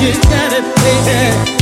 you got it, baby.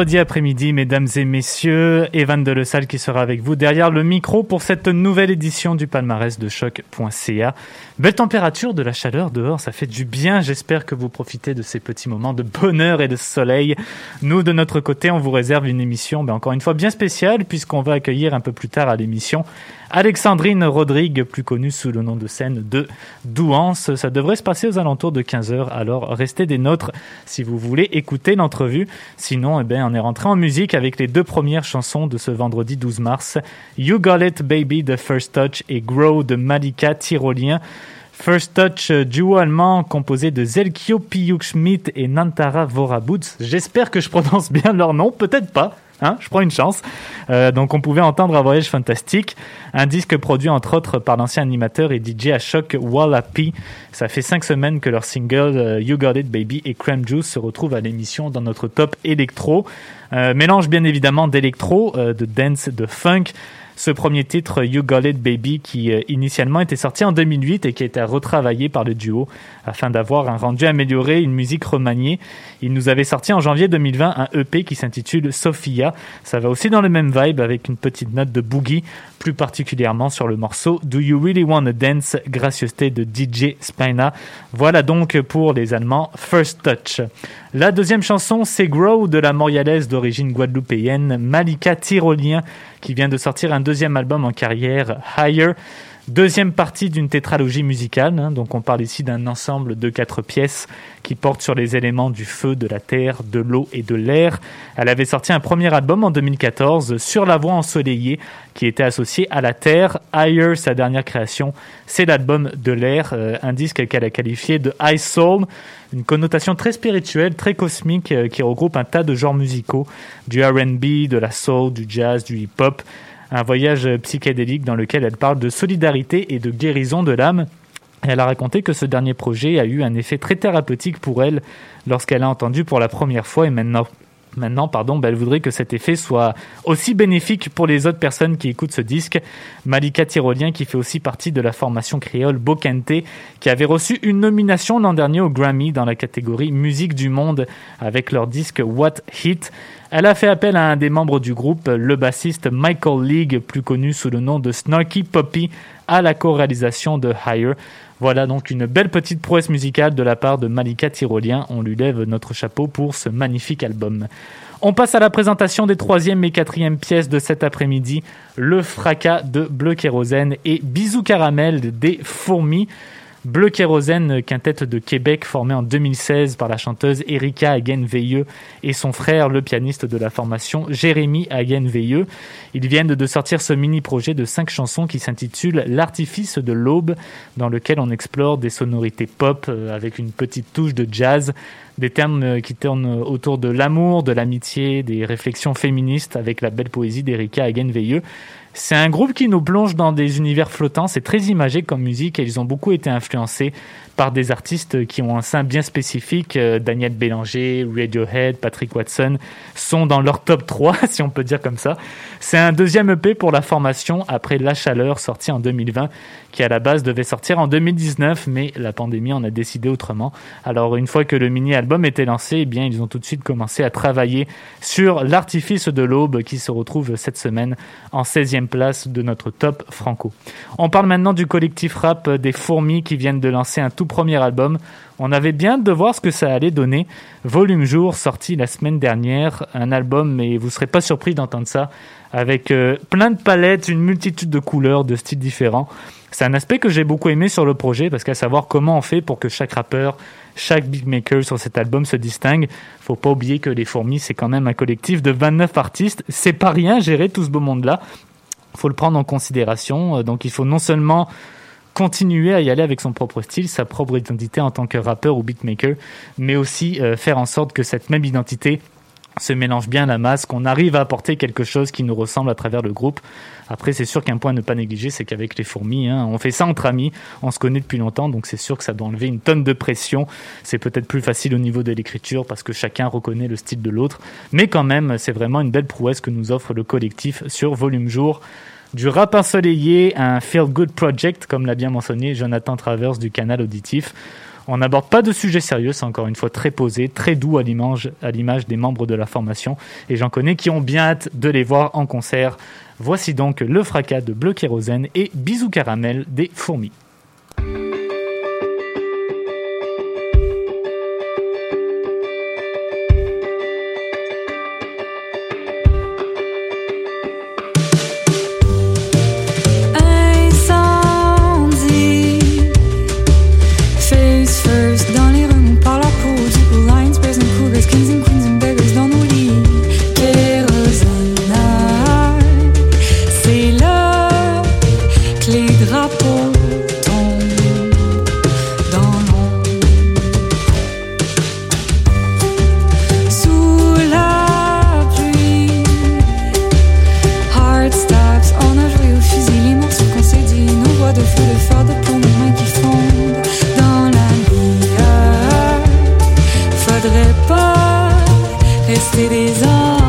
vendredi après-midi, mesdames et messieurs. Evan de Salle qui sera avec vous derrière le micro pour cette nouvelle édition du palmarès de choc.ca. Belle température, de la chaleur dehors, ça fait du bien. J'espère que vous profitez de ces petits moments de bonheur et de soleil. Nous, de notre côté, on vous réserve une émission, ben, encore une fois, bien spéciale puisqu'on va accueillir un peu plus tard à l'émission Alexandrine Rodrigue, plus connue sous le nom de scène de Douance. Ça devrait se passer aux alentours de 15h, alors restez des nôtres si vous voulez écouter l'entrevue. Sinon, eh ben, on est rentré en musique avec les deux premières chansons de ce vendredi 12 mars. You Got It Baby de First Touch et Grow de Malika Tyrolien. First Touch, euh, duo allemand composé de Zelkio Piyuk Schmidt et Nantara Vorabutz. J'espère que je prononce bien leur nom, peut-être pas. Hein, je prends une chance. Euh, donc on pouvait entendre un voyage fantastique, un disque produit entre autres par l'ancien animateur et DJ à choc Walla P. Ça fait cinq semaines que leur single euh, You Got It Baby et Crème Juice se retrouvent à l'émission dans notre top électro. Euh, mélange bien évidemment d'électro, euh, de dance, de funk. Ce premier titre, You Got It Baby, qui euh, initialement était sorti en 2008 et qui a été retravaillé par le duo afin d'avoir un rendu amélioré, une musique remaniée. Il nous avait sorti en janvier 2020 un EP qui s'intitule Sophia. Ça va aussi dans le même vibe avec une petite note de boogie, plus particulièrement sur le morceau Do You Really Wanna Dance, gracieuseté de DJ Spina. Voilà donc pour les Allemands First Touch. La deuxième chanson, c'est Grow de la Montréalaise d'origine guadeloupéenne Malika Tyrolien qui vient de sortir un deuxième album en carrière, Higher. Deuxième partie d'une tétralogie musicale, hein, donc on parle ici d'un ensemble de quatre pièces qui portent sur les éléments du feu, de la terre, de l'eau et de l'air. Elle avait sorti un premier album en 2014, Sur la voie ensoleillée, qui était associé à la terre. Higher, sa dernière création, c'est l'album de l'air, euh, un disque qu'elle a qualifié de High Soul, une connotation très spirituelle, très cosmique, euh, qui regroupe un tas de genres musicaux, du R&B, de la soul, du jazz, du hip-hop un voyage psychédélique dans lequel elle parle de solidarité et de guérison de l'âme. Elle a raconté que ce dernier projet a eu un effet très thérapeutique pour elle lorsqu'elle a entendu pour la première fois et maintenant Maintenant, pardon, bah, elle voudrait que cet effet soit aussi bénéfique pour les autres personnes qui écoutent ce disque. Malika Tyrolien, qui fait aussi partie de la formation créole Bokente, qui avait reçu une nomination l'an dernier au Grammy dans la catégorie Musique du Monde avec leur disque What Hit. Elle a fait appel à un des membres du groupe, le bassiste Michael League, plus connu sous le nom de Snarky Poppy, à la co-réalisation de Higher. Voilà donc une belle petite prouesse musicale de la part de Malika Tyrolien. On lui lève notre chapeau pour ce magnifique album. On passe à la présentation des troisième et quatrième pièces de cet après-midi. Le fracas de Bleu Kérosène et Bisous Caramel des Fourmis. Bleu Kérosène, quintette de Québec formée en 2016 par la chanteuse Erika Hagen-Veilleux et son frère, le pianiste de la formation Jérémy Hagen-Veilleux. Ils viennent de sortir ce mini-projet de cinq chansons qui s'intitule L'artifice de l'aube, dans lequel on explore des sonorités pop euh, avec une petite touche de jazz, des termes euh, qui tournent autour de l'amour, de l'amitié, des réflexions féministes avec la belle poésie d'Erika Hagen-Veilleux. C'est un groupe qui nous plonge dans des univers flottants, c'est très imagé comme musique et ils ont beaucoup été influencés par des artistes qui ont un sein bien spécifique. Euh, Daniel Bélanger, Radiohead, Patrick Watson sont dans leur top 3, si on peut dire comme ça. C'est un deuxième EP pour la formation après La Chaleur, sorti en 2020, qui à la base devait sortir en 2019, mais la pandémie en a décidé autrement. Alors une fois que le mini-album était lancé, eh ils ont tout de suite commencé à travailler sur l'artifice de l'aube qui se retrouve cette semaine en 16e place de notre top franco. On parle maintenant du collectif rap des fourmis qui viennent de lancer un tout premier album. On avait bien de voir ce que ça allait donner. Volume Jour, sorti la semaine dernière, un album, mais vous serez pas surpris d'entendre ça, avec euh, plein de palettes, une multitude de couleurs, de styles différents. C'est un aspect que j'ai beaucoup aimé sur le projet, parce qu'à savoir comment on fait pour que chaque rappeur, chaque beatmaker sur cet album se distingue. Faut pas oublier que les Fourmis, c'est quand même un collectif de 29 artistes. C'est pas rien gérer tout ce beau monde-là. Faut le prendre en considération. Euh, Donc il faut non seulement continuer à y aller avec son propre style, sa propre identité en tant que rappeur ou beatmaker, mais aussi euh, faire en sorte que cette même identité se mélange bien la masse, qu'on arrive à apporter quelque chose qui nous ressemble à travers le groupe. Après, c'est sûr qu'un point à ne pas négliger, c'est qu'avec les fourmis, hein, on fait ça entre amis, on se connaît depuis longtemps, donc c'est sûr que ça doit enlever une tonne de pression. C'est peut-être plus facile au niveau de l'écriture parce que chacun reconnaît le style de l'autre, mais quand même, c'est vraiment une belle prouesse que nous offre le collectif sur Volume Jour du rap ensoleillé un feel good project, comme l'a bien mentionné Jonathan Travers du canal auditif. On n'aborde pas de sujet sérieux, c'est encore une fois très posé, très doux à l'image, des membres de la formation, et j'en connais qui ont bien hâte de les voir en concert. Voici donc le fracas de Bleu Kérosène et Bisous Caramel des Fourmis. Rester des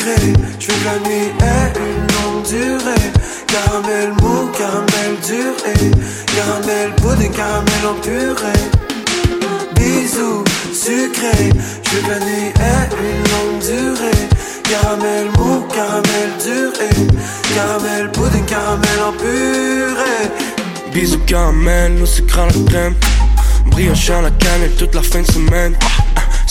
Je veux que la nuit ait une longue durée. Caramel mou, caramel dur et caramel pudding, caramel en purée. Bisous sucrés. Je veux que la nuit ait une longue durée. Caramel mou, caramel dur et caramel pudding, caramel en purée. Bisous caramel, nous sucrant la crème Brioche à la cannelle toute la fin de semaine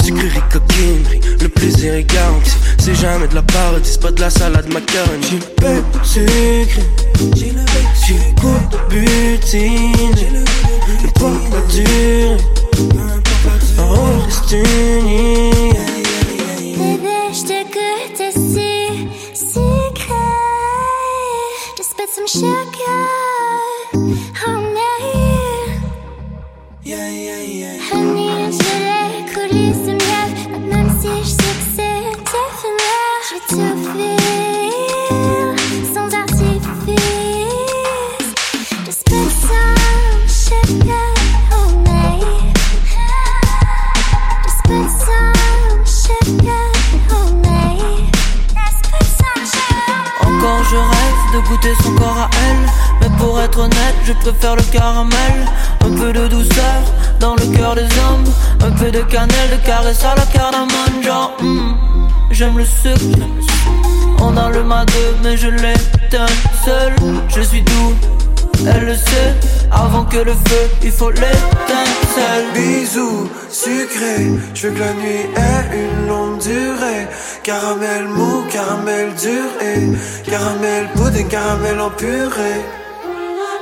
Sucrerie coquinerie, le plaisir est garanti. C'est jamais de la parodie, c'est pas de la salade macaroni. J'ai le bec sucré J'ai le goût de butine. Ne pas la durée On reste unis. Bébé, je te goûte si sucré. Just some sugar je préfère le caramel. Un peu de douceur dans le cœur des hommes. Un peu de cannelle, de caresse à la cardamone hmm, j'aime le sucre. On a le mât deux mais je l'éteins seul. Je suis doux, elle le sait. Avant que le feu il faut l'étincelle Bisous sucrés, je veux que la nuit ait une longue durée. Caramel mou, caramel dur et caramel pudding, caramel en purée.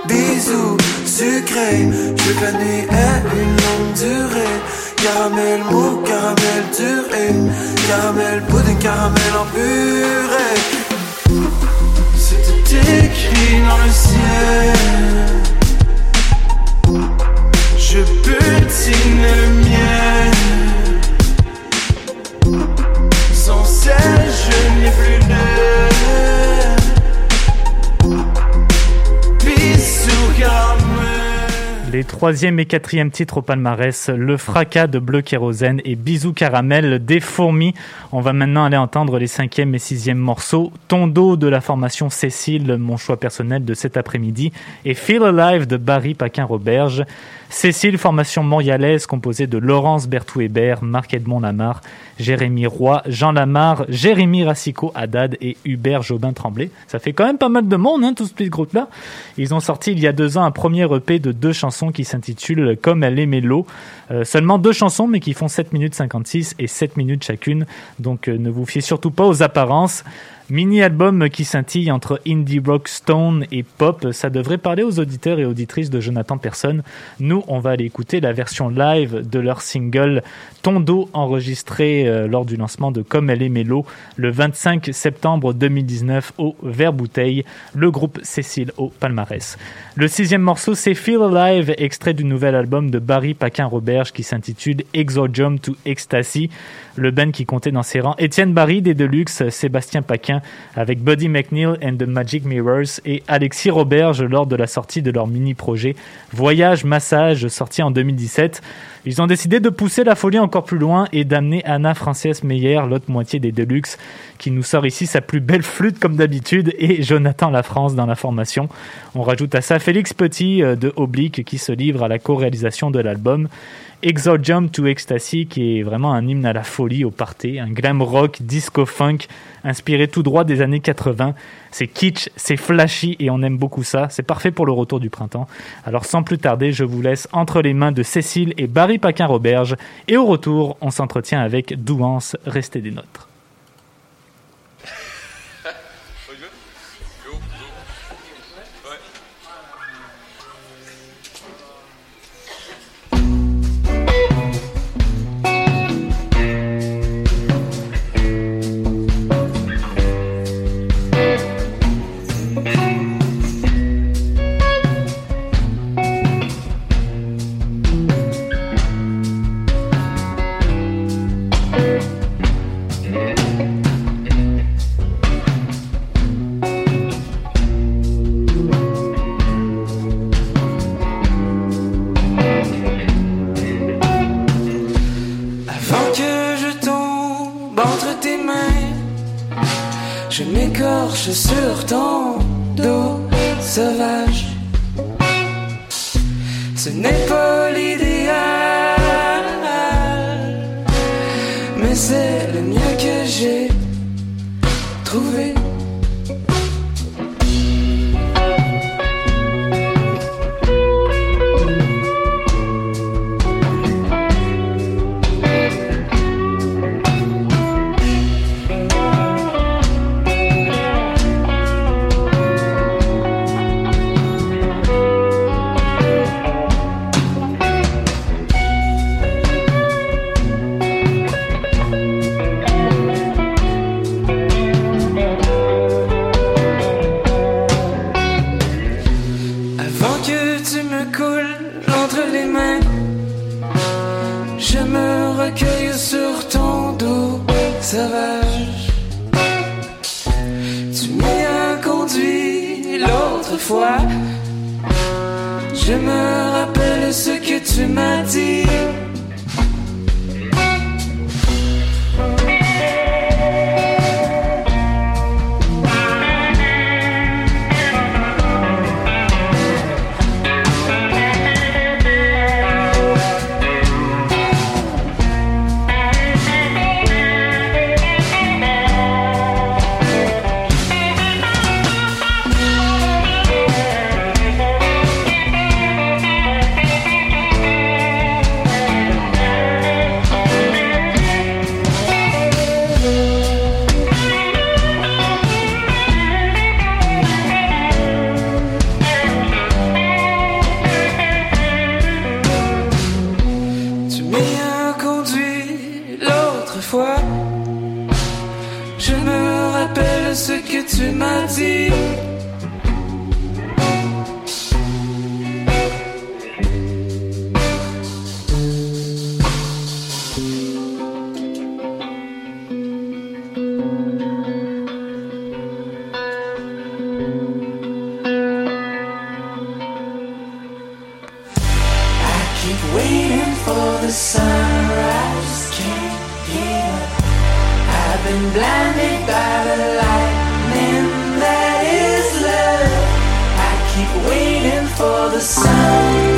Bisous sucrés, je veux la ait une longue durée. Caramel mou, caramel dur et caramel pudding, caramel en purée. C'était écrit dans le ciel. Je butine le Les troisième et quatrième titre au palmarès, Le fracas de Bleu Kérosène et Bisous Caramel des fourmis. On va maintenant aller entendre les cinquième et sixième morceaux. Tondo de la formation Cécile, mon choix personnel de cet après-midi, et Feel Alive de Barry Paquin-Roberge. Cécile, formation montréalaise composée de Laurence Berthou-Hébert, Marc-Edmond Lamar, Jérémy Roy, Jean Lamar, Jérémy Racicot Haddad et Hubert Jobin-Tremblay. Ça fait quand même pas mal de monde, hein, tout ce petit groupe-là. Ils ont sorti il y a deux ans un premier EP de deux chansons qui s'intitule Comme elle aimait l'eau. Seulement deux chansons, mais qui font 7 minutes 56 et 7 minutes chacune. Donc euh, ne vous fiez surtout pas aux apparences. Mini-album qui scintille entre indie rock, stone et pop. Ça devrait parler aux auditeurs et auditrices de Jonathan Person. Nous, on va aller écouter la version live de leur single Tondo, enregistré euh, lors du lancement de Comme elle est mélo le 25 septembre 2019 au Vert Bouteille, le groupe Cécile au palmarès. Le sixième morceau, c'est Feel Alive, extrait du nouvel album de Barry Paquin-Roberge qui s'intitule Exordium to Ecstasy. Le band qui comptait dans ses rangs Étienne Barry des Deluxe, Sébastien Paquin avec Buddy McNeil and the Magic Mirrors et Alexis Roberge lors de la sortie de leur mini-projet Voyage Massage sorti en 2017. Ils ont décidé de pousser la folie encore plus loin et d'amener Anna Frances Meyer, l'autre moitié des Deluxe, qui nous sort ici sa plus belle flûte comme d'habitude, et Jonathan La France dans la formation. On rajoute à ça Félix Petit euh, de Oblique qui se livre à la co-réalisation de l'album. Exordium to Ecstasy, qui est vraiment un hymne à la folie, au party, un glam rock, disco funk, inspiré tout droit des années 80. C'est kitsch, c'est flashy et on aime beaucoup ça. C'est parfait pour le retour du printemps. Alors sans plus tarder, je vous laisse entre les mains de Cécile et Barry Paquin-Roberge. Et au retour, on s'entretient avec Douance, restez des nôtres. blinded by the lightning that is love. I keep waiting for the sun.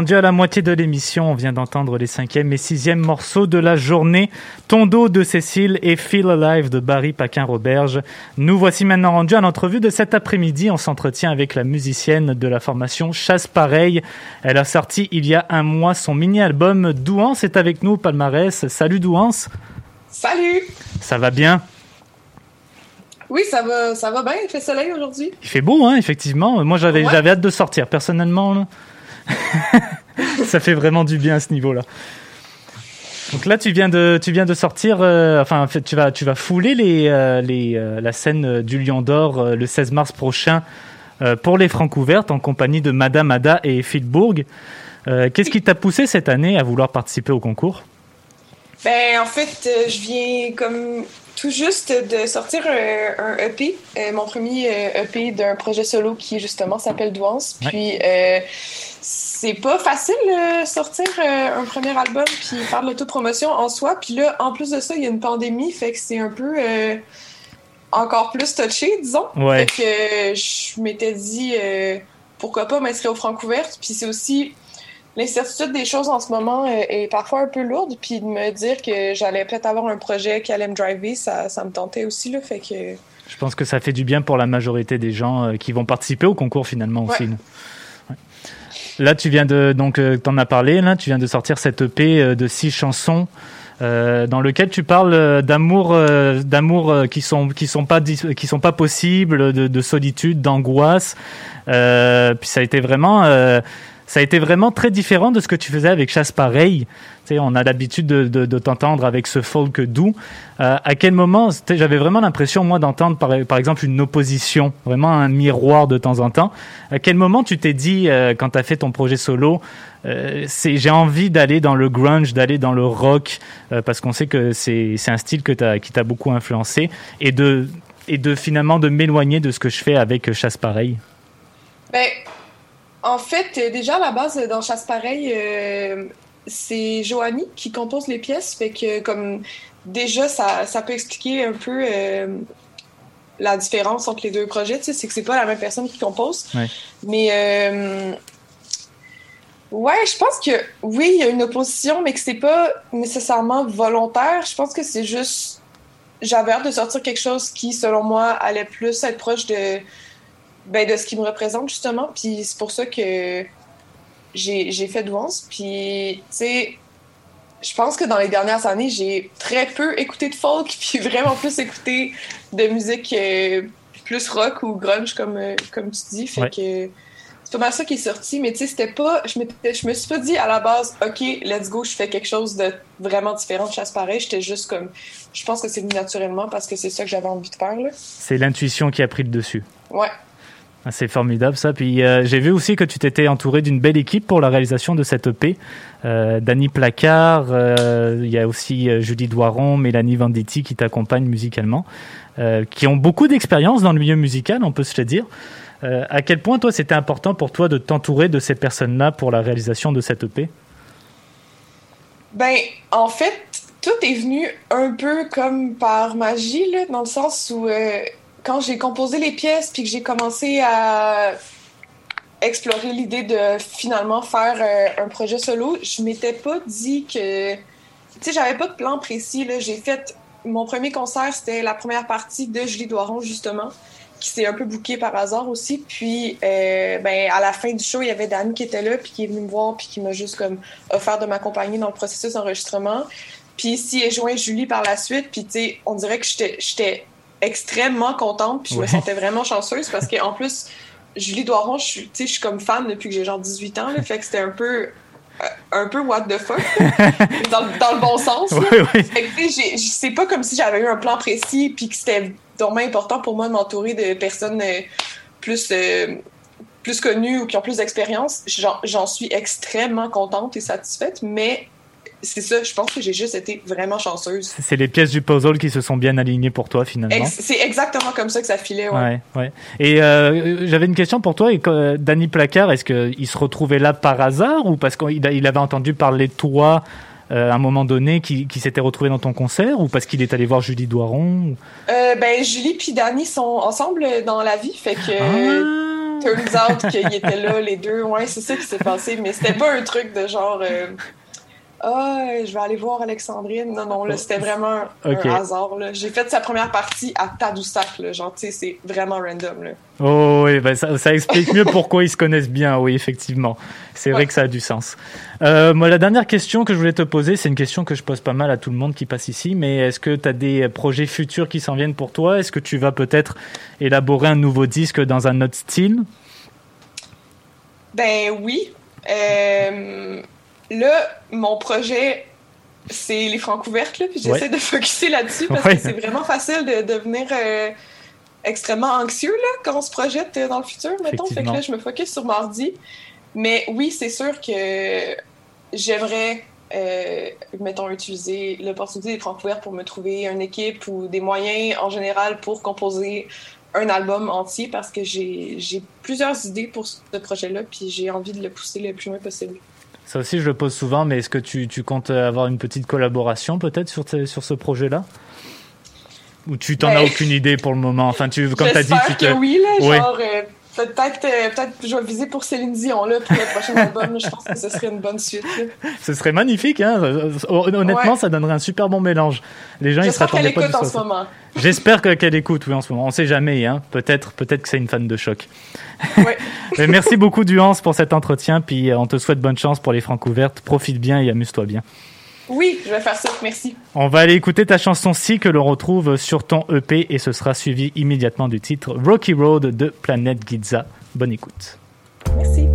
Rendu à la moitié de l'émission. On vient d'entendre les cinquième et sixième morceaux de la journée. Tondo de Cécile et Feel Alive de Barry Paquin-Roberge. Nous voici maintenant rendus à l'entrevue de cet après-midi. On s'entretient avec la musicienne de la formation Chasse Pareil. Elle a sorti il y a un mois son mini-album Douance est avec nous, palmarès. Salut Douance. Salut! Ça va bien? Oui, ça va, ça va bien. Il fait soleil aujourd'hui. Il fait beau, hein, effectivement. Moi, j'avais, Ouais. j'avais hâte de sortir, personnellement. là. Ça fait vraiment du bien à ce niveau-là. Donc là, tu viens de, tu viens de sortir. euh, enfin, tu vas, tu vas fouler les, euh, les, euh, la scène du Lion d'Or le 16 mars prochain pour les Francs ouvertes en compagnie de Madame Ada et. Euh, qu'est-ce qui t'a poussé cette année à vouloir participer au concours? Ben, en fait, je viens comme tout juste de sortir un, EP, mon premier EP d'un projet solo qui justement s'appelle Douance. Puis, c'est pas facile euh, sortir euh, un premier album puis faire de l'autopromotion en soi. Puis là, en plus de ça, il y a une pandémie, fait que c'est un peu euh, encore plus touché, disons. Ouais. Fait que je m'étais dit pourquoi pas m'inscrire aux Francouvertes. Puis c'est aussi l'incertitude des choses en ce moment est parfois un peu lourde. Puis de me dire que j'allais peut-être avoir un projet qui allait me driver, ça, ça me tentait aussi. Là, fait que Je pense que ça fait du bien pour la majorité des gens qui vont participer au concours finalement aussi. Ouais. Là, tu viens de donc euh, t'en as parlé. Là, tu viens de sortir cette EP euh, de six chansons. euh, dans lequel tu parles euh, d'amour, euh, d'amour euh, qui sont qui sont pas qui sont pas possibles, de, de solitude, d'angoisse. Puis ça a été vraiment ça a été vraiment très différent de ce que tu faisais avec Chasse Pareil. Tu sais, on a l'habitude de, de, de t'entendre avec ce folk doux. Euh, à quel moment, j'avais vraiment l'impression, moi, d'entendre par, exemple une opposition, vraiment un miroir de temps en temps. À quel moment tu t'es dit, euh, quand tu as fait ton projet solo, euh, j'ai envie d'aller dans le grunge, d'aller dans le rock, euh, parce qu'on sait que c'est, un style que t'as, qui t'a beaucoup influencé, et de, et de finalement de m'éloigner de ce que je fais avec Chasse Pareil. En fait, euh, déjà à la base, euh, dans Chasse Pareil, euh, c'est Joanie qui compose les pièces. Fait que, comme, déjà, ça, ça peut expliquer un peu euh, la différence entre les deux projets. Tu sais, c'est que c'est pas la même personne qui compose. Ouais. Mais, euh, ouais, je pense que oui, il y a une opposition, mais que c'est pas nécessairement volontaire. Je pense que c'est juste. J'avais hâte de sortir quelque chose qui, selon moi, allait plus être proche de ben, de ce qui me représente, justement. Puis c'est pour ça que j'ai fait Douance. Puis, tu sais, je pense que dans les dernières années, j'ai très peu écouté de folk, puis vraiment plus écouté de musique euh, plus rock ou grunge, comme, euh, comme tu dis. Fait Ouais. que c'est pas mal ça qui est sorti. Mais tu sais, c'était pas. Je, je me suis pas dit à la base, OK, let's go, je fais quelque chose de vraiment différent de chasse pareil. J'étais juste comme. Je pense que c'est venu naturellement parce que c'est ça que j'avais envie de faire. C'est l'intuition qui a pris le dessus. Ouais. Ah, C'est formidable ça. Puis euh, j'ai vu aussi que tu t'étais entouré d'une belle équipe pour la réalisation de cette EP. Euh, Dany Placard, euh, il y a aussi euh, Julie Doiron, Mélanie Venditti qui t'accompagnent musicalement, qui ont beaucoup d'expérience dans le milieu musical, on peut se le dire. À quel point toi c'était important pour toi de t'entourer de ces personnes-là pour la réalisation de cette EP Ben, en fait, tout est venu un peu comme par magie, là, dans le sens où quand j'ai composé les pièces puis que j'ai commencé à explorer l'idée de finalement faire euh, un projet solo, je m'étais pas dit que. Tu sais, j'avais pas de plan précis. J'ai fait. Mon premier concert, c'était la première partie de Julie Doiron, justement, qui s'est un peu bouquée par hasard aussi. Puis, euh, ben, à la fin du show, il y avait Dani qui était là, puis qui est venu me voir, puis qui m'a juste comme offert de m'accompagner dans le processus d'enregistrement. Puis ici est joint Julie par la suite, puis tu sais, on dirait que j'étais extrêmement contente, puis je Ouais. me sentais vraiment chanceuse parce qu'en plus, Julie Doiron, je suis, je suis comme fan depuis que j'ai genre 18 ans, là, fait que c'était un peu, euh, un peu what the fuck, dans, le- dans le bon sens. Oui, oui. Fait que, c'est pas comme si j'avais eu un plan précis puis que c'était vraiment important pour moi de m'entourer de personnes euh, plus, euh, plus connues ou qui ont plus d'expérience. J'en j'en suis extrêmement contente et satisfaite, mais c'est ça, je pense que j'ai juste été vraiment chanceuse. C'est les pièces du puzzle qui se sont bien alignées pour toi finalement. Ex- C'est exactement comme ça que ça filait, ouais. Ouais, ouais. Et euh, j'avais une question pour toi. Et, euh, Danny Placard, est-ce qu'il se retrouvait là par hasard ou parce qu'il il avait entendu parler de toi euh, à un moment donné, qui, qui s'était retrouvé dans ton concert ou parce qu'il est allé voir Julie Doiron ou- ben, Julie puis Dani sont ensemble dans la vie, fait que... turns out qu'ils étaient là, les deux. Ouais, c'est ça qui s'est passé. Mais c'était pas un truc de genre. euh, Ah, je vais aller voir Alexandrine. Non, non, là, c'était vraiment un hasard. J'ai fait sa première partie à Tadoussac. Là. Genre, tu sais, c'est vraiment random. Là. Oh oui, ça, ça explique mieux pourquoi ils se connaissent bien, oui, effectivement. C'est vrai que ça a du sens. Euh, moi, la dernière question que je voulais te poser, c'est une question que je pose pas mal à tout le monde qui passe ici, mais est-ce que tu as des projets futurs qui s'en viennent pour toi? Est-ce que tu vas peut-être élaborer un nouveau disque dans un autre style? Ben oui. Euh, là, mon projet, c'est les francs ouvertes, là, puis j'essaie Ouais. de focuser là-dessus parce Ouais. que c'est vraiment facile de devenir euh, extrêmement anxieux là, quand on se projette euh, dans le futur, mettons. Fait que là, je me focus sur mardi. Mais oui, c'est sûr que j'aimerais, euh, mettons, utiliser l'opportunité des francs ouvertes pour me trouver une équipe ou des moyens en général pour composer un album entier parce que j'ai j'ai plusieurs idées pour ce projet-là, puis j'ai envie de le pousser le plus loin possible. Ça aussi, je le pose souvent, mais est-ce que tu, tu comptes avoir une petite collaboration peut-être sur, ce- sur ce projet-là? Ou tu t'en as aucune idée pour le moment? Enfin, tu, comme tu as dit, tu te... oui, là, Ouais. genre, euh, peut-être euh, peut-être que je vais viser pour Céline Dion, là, pour le prochain album. Je pense que ce serait une bonne suite. là. Ce serait magnifique, hein Honnêtement, Ouais. ça donnerait un super bon mélange. Les gens, ils se J'espère qu'elle écoute en ce moment. J'espère que- qu'elle écoute, oui, en ce moment. On sait jamais, hein. Peut-être, peut-être que c'est une fan de choc. Ouais. Merci beaucoup, Duance, pour cet entretien. Puis, euh, on te souhaite bonne chance pour les francs ouvertes. Profite bien et amuse-toi bien. Oui, je vais faire ça. Merci. On va aller écouter ta chanson Si que l'on retrouve sur ton EP et ce sera suivi immédiatement du titre Rocky Road de Planète Giza. Bonne écoute. Merci.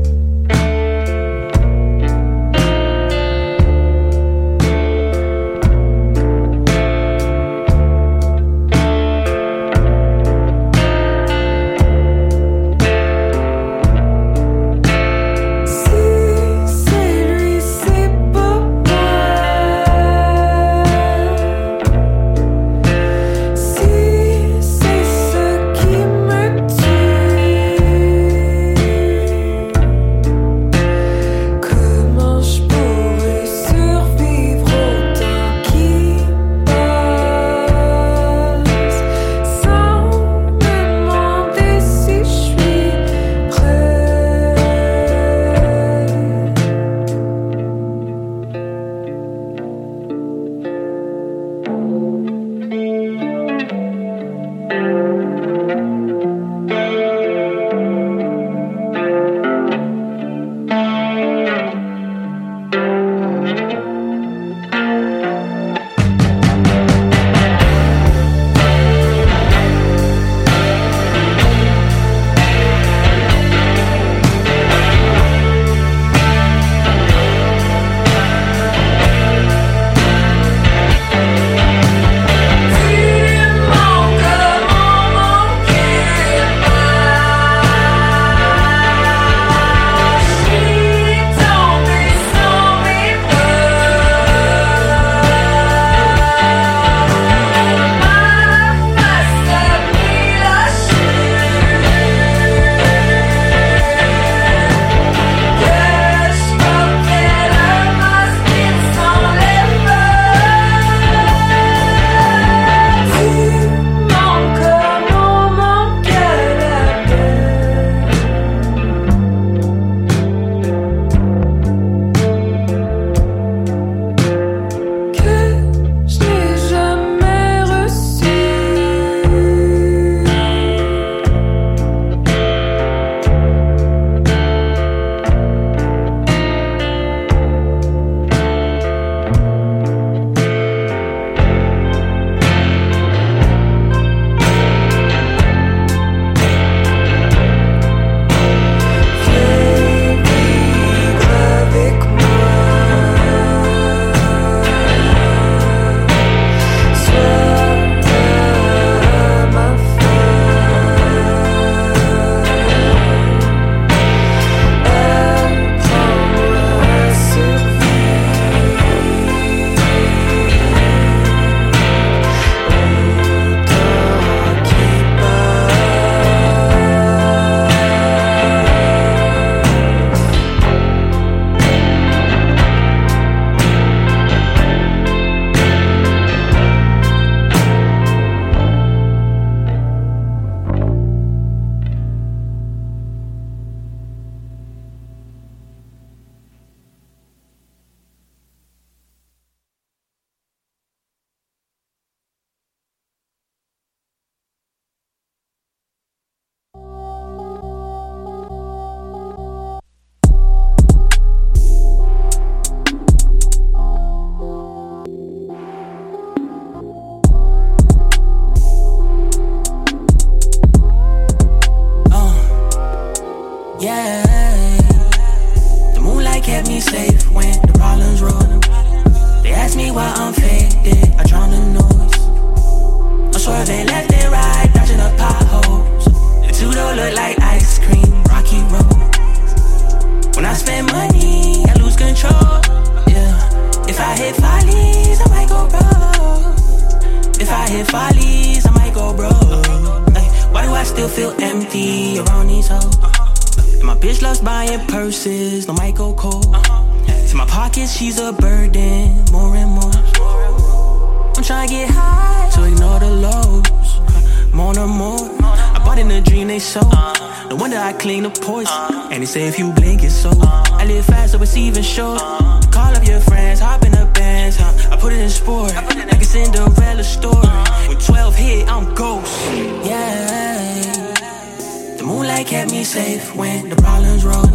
Safe when the problems roll.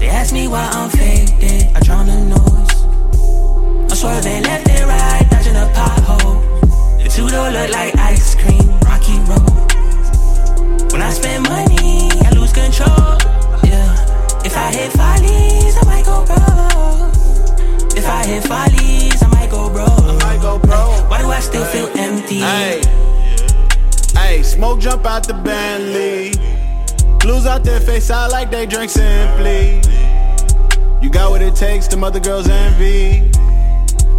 They ask me why I'm faded, I drown the noise. I'm swerving left and right, dodging a pothole. The two don't look like ice cream, rocky road. When I spend money, I lose control. Yeah, if I hit follies, I might go broke. If I hit follies, I might go broke. I might go broke. Why do I still feel empty? Hey, hey, smoke jump out the Bentley. Blues out there face out like they drink simply. You got what it takes, the mother girls envy.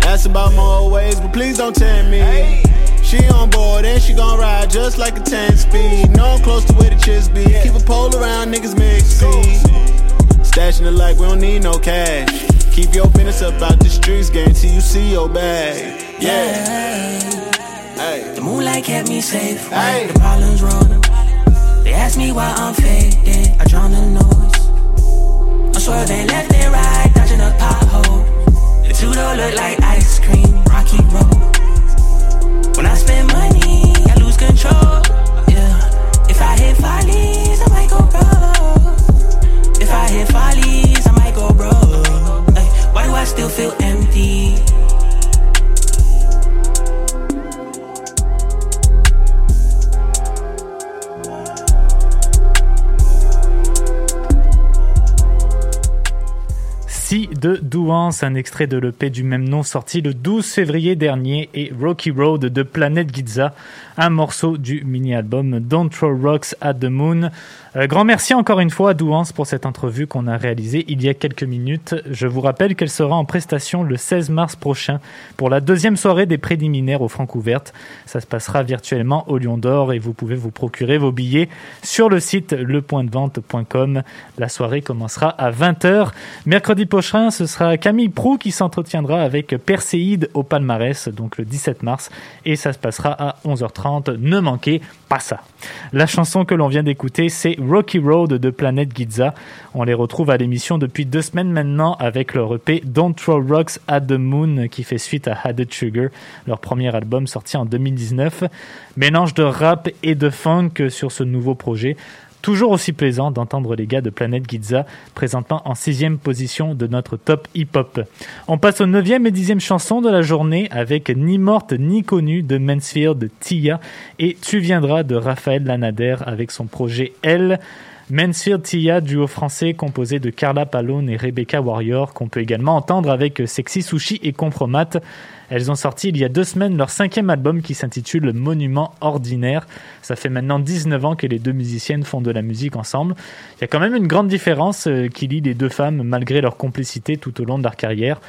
Ask about more ways, but please don't tempt me. She on board and she gon' ride just like a 10 speed. No, I'm close to where the chips be. Keep a pole around, niggas mix seed. Stashing it like we don't need no cash. Keep your business out the streets, guarantee you see your bag. Yeah. Hey. The moonlight kept me safe when the problems rolled. They ask me why I'm faded, I drown the noise. I'm swerving left and right, dodging a pothole. The two don't look like ice cream, rocky road. When I spend money, I lose control. Yeah, if I hit follies, I might go broke. If I hit follies, I might go broke. Ay, why do I still feel empty? Si de Douance, un extrait de l'EP du même nom sorti le 12 février dernier et Rocky Road de Planet Giza, un morceau du mini-album Don't Throw Rocks at the Moon. Euh, grand merci encore une fois à Douance pour cette entrevue qu'on a réalisée il y a quelques minutes. Je vous rappelle qu'elle sera en prestation le 16 mars prochain pour la deuxième soirée des préliminaires aux Francouvertes. Ça se passera virtuellement au Lion d'Or et vous pouvez vous procurer vos billets sur le site lepointdevente.com. La soirée commencera à 20h. Mercredi prochain, ce sera Camille Prou qui s'entretiendra avec Perséide au palmarès, donc le 17 mars, et ça se passera à 11h30. Ne manquez pas ça. La chanson que l'on vient d'écouter, c'est Rocky Road de Planet Giza. On les retrouve à l'émission depuis deux semaines maintenant avec leur EP Don't Throw Rocks at the Moon qui fait suite à Added Sugar, leur premier album sorti en 2019. Mélange de rap et de funk sur ce nouveau projet. Toujours aussi plaisant d'entendre les gars de Planet Giza présentement en sixième position de notre top hip-hop. On passe aux neuvième et dixième chansons de la journée avec Ni morte ni connue de Mansfield Tia et Tu viendras de Raphaël Lanader avec son projet L. Mansfield Tia, duo français composé de Carla Palone et Rebecca Warrior, qu'on peut également entendre avec Sexy Sushi et Compromat. Elles ont sorti il y a deux semaines leur cinquième album qui s'intitule Monument Ordinaire. Ça fait maintenant 19 ans que les deux musiciennes font de la musique ensemble. Il y a quand même une grande différence euh, qui lie les deux femmes malgré leur complicité tout au long de leur carrière.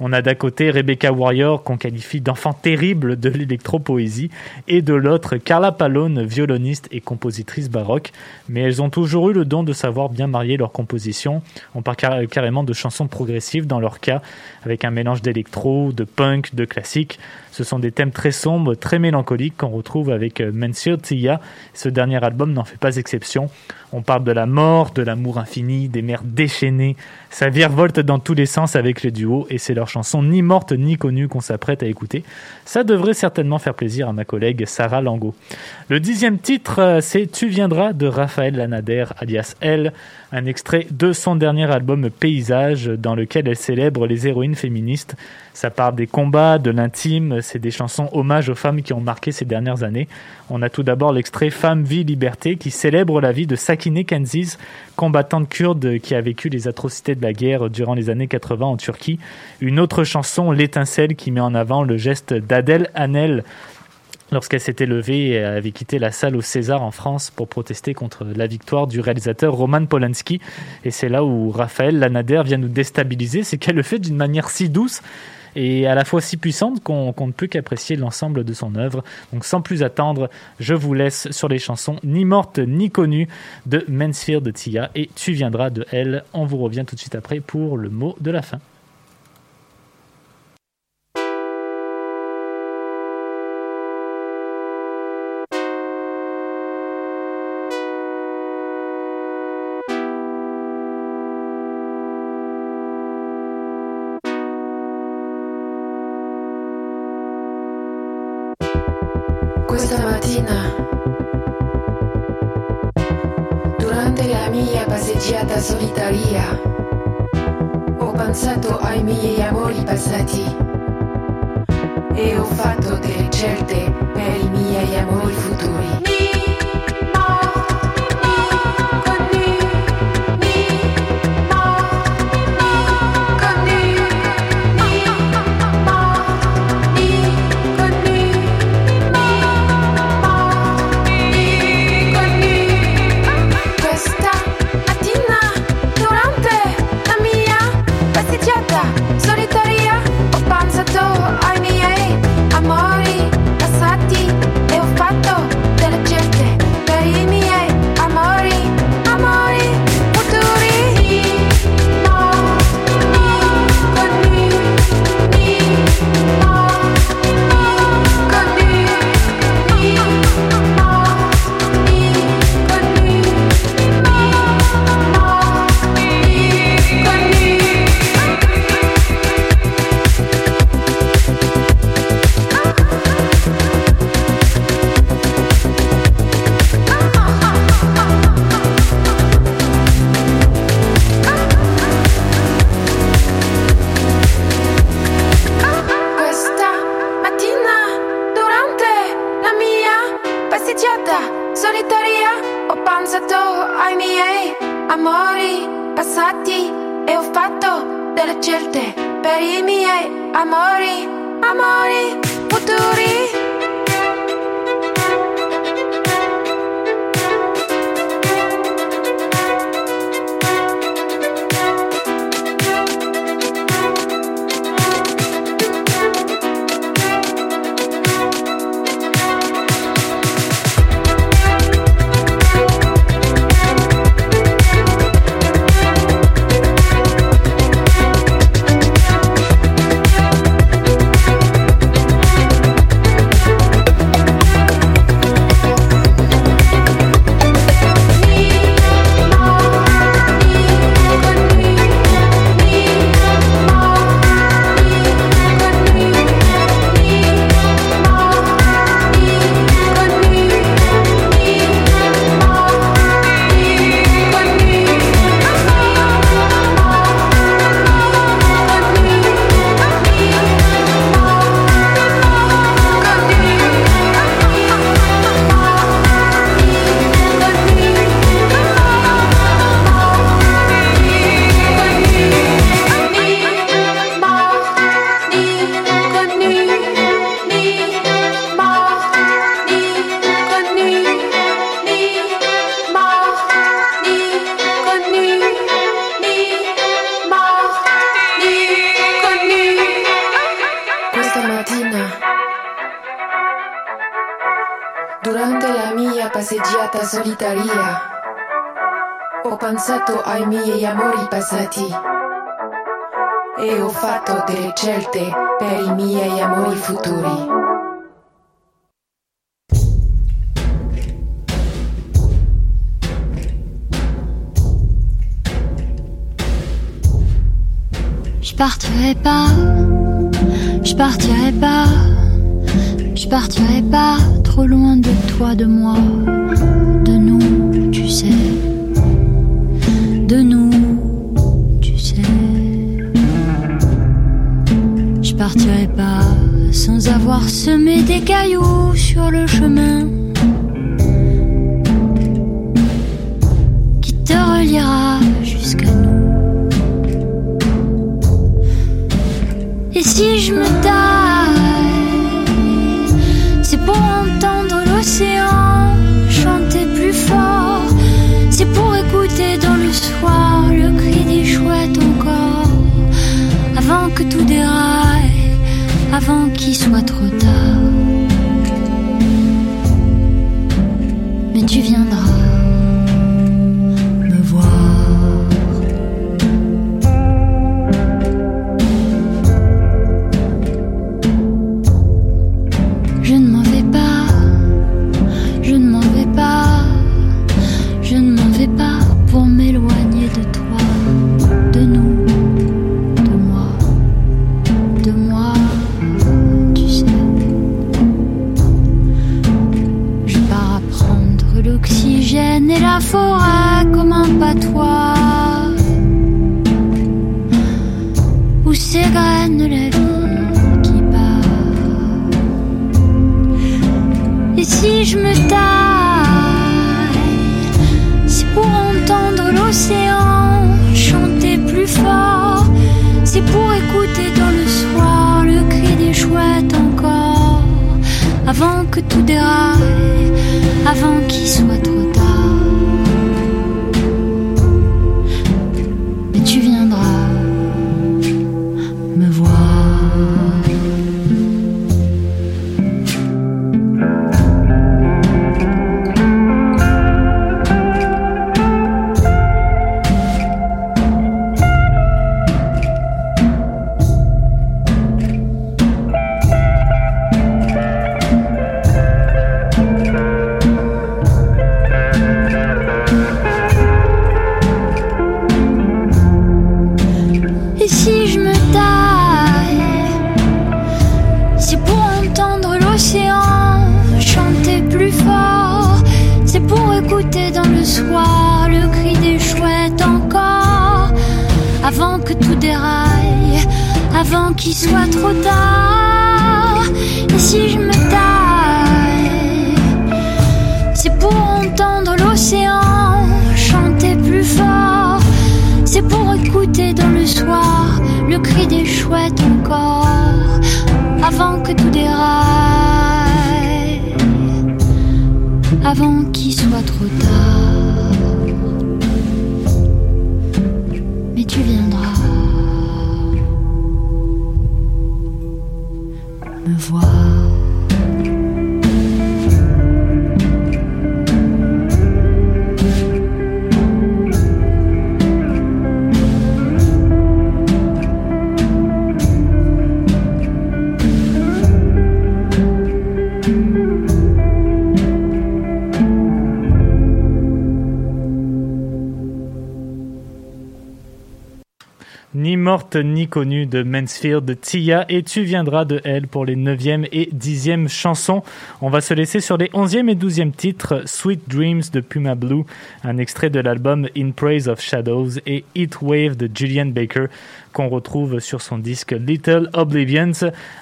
On a d'un côté Rebecca Warrior qu'on qualifie d'enfant terrible de l'électropoésie et de l'autre Carla Palone, violoniste et compositrice baroque. Mais elles ont toujours eu le don de savoir bien marier leurs compositions. On parle car- carrément de chansons progressives dans leur cas, avec un mélange d'électro, de punk, de classique. Ce sont des thèmes très sombres, très mélancoliques qu'on retrouve avec euh, Mansur Tia. Ce dernier album n'en fait pas exception. On parle de la mort, de l'amour infini, des mers déchaînées. Ça virevolte dans tous les sens avec le duo et c'est leur chanson Ni morte ni connue qu'on s'apprête à écouter. Ça devrait certainement faire plaisir à ma collègue Sarah Lango. Le dixième titre, euh, c'est Tu viendras de Raphaël Lanader, alias Elle, un extrait de son dernier album Paysage, dans lequel elle célèbre les héroïnes féministes. Ça parle des combats, de l'intime, c'est des chansons hommage aux femmes qui ont marqué ces dernières années. On a tout d'abord l'extrait Femme, vie, liberté, qui célèbre la vie de Sakine Kenziz, combattante kurde qui a vécu les atrocités de la guerre durant les années 80 en Turquie. Une autre chanson, L'étincelle, qui met en avant le geste d'Adèle Hanel, lorsqu'elle s'était levée et avait quitté la salle au César en France pour protester contre la victoire du réalisateur Roman Polanski. Et c'est là où Raphaël Lanader vient nous déstabiliser, c'est qu'elle le fait d'une manière si douce et à la fois si puissante qu'on ne peut qu'apprécier l'ensemble de son œuvre. Donc sans plus attendre, je vous laisse sur les chansons Ni morte ni connue de Mansfield Tia et Tu viendras de elle. On vous revient tout de suite après pour le mot de la fin. Ai miei amori passati e ho fatto delle scelte per i miei amori futuri. Je partirai pas Je partirai pas, je partirai pas trop loin de toi, de moi, de nous, tu sais, partirai pas sans avoir semé des cailloux sur le chemin qui te reliera jusqu'à nous. Et si je me taille, c'est pour entendre l'océan tout déraille, avant qu'il soit trop tard. Et si je me taille, c'est pour entendre l'océan chanter plus fort. C'est pour écouter dans le soir le cri des chouettes encore. Avant que tout déraille, avant qu'il soit trop tard. Morte ni connue de Mansfield, Tia, et tu viendras de elle pour les 9e et 10e chansons. On va se laisser sur les 11e et 12e titres Sweet Dreams de Puma Blue, un extrait de l'album In Praise of Shadows et Heat Wave de Julian Baker qu'on retrouve sur son disque Little Oblivions.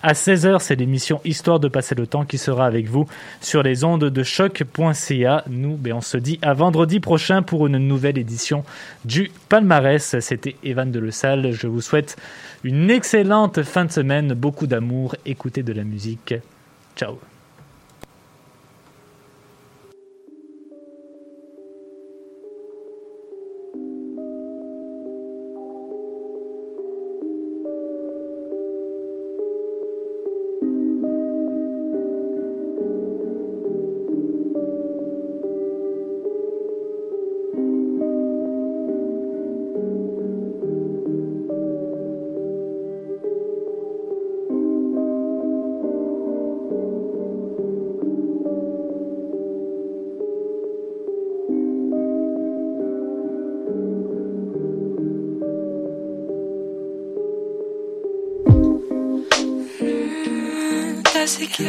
À 16h, c'est l'émission Histoire de passer le temps qui sera avec vous sur les ondes de choc.ca. Nous, ben, on se dit à vendredi prochain pour une nouvelle édition du palmarès. C'était Evan de Le Salle. Je vous souhaite une excellente fin de semaine, beaucoup d'amour, écoutez de la musique. Ciao.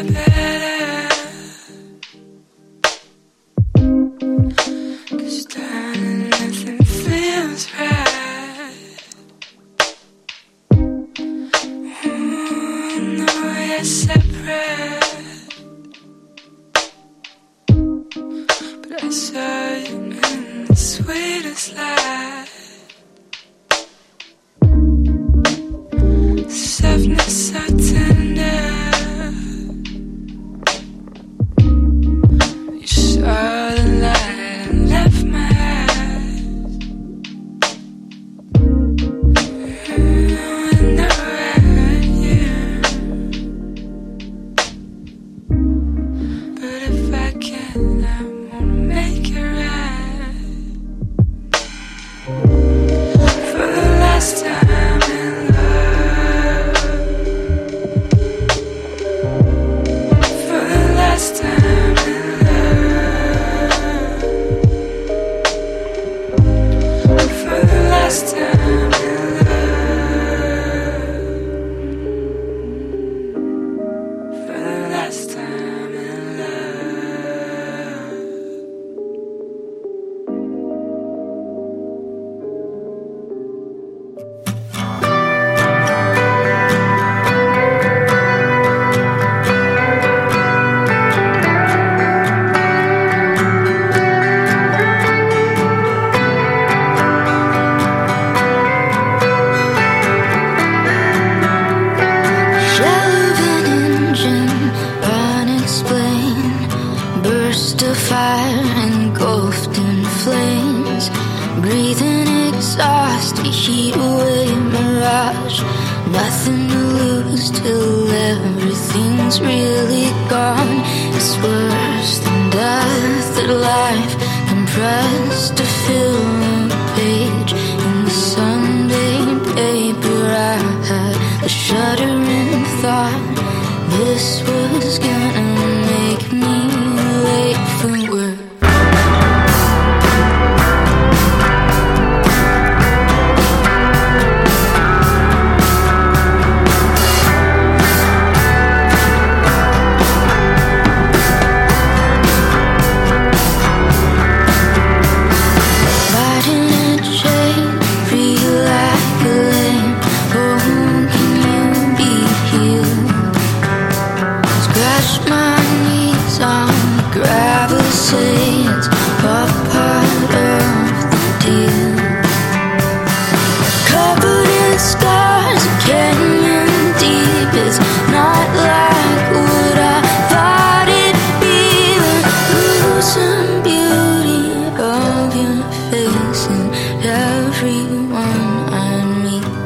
Baby.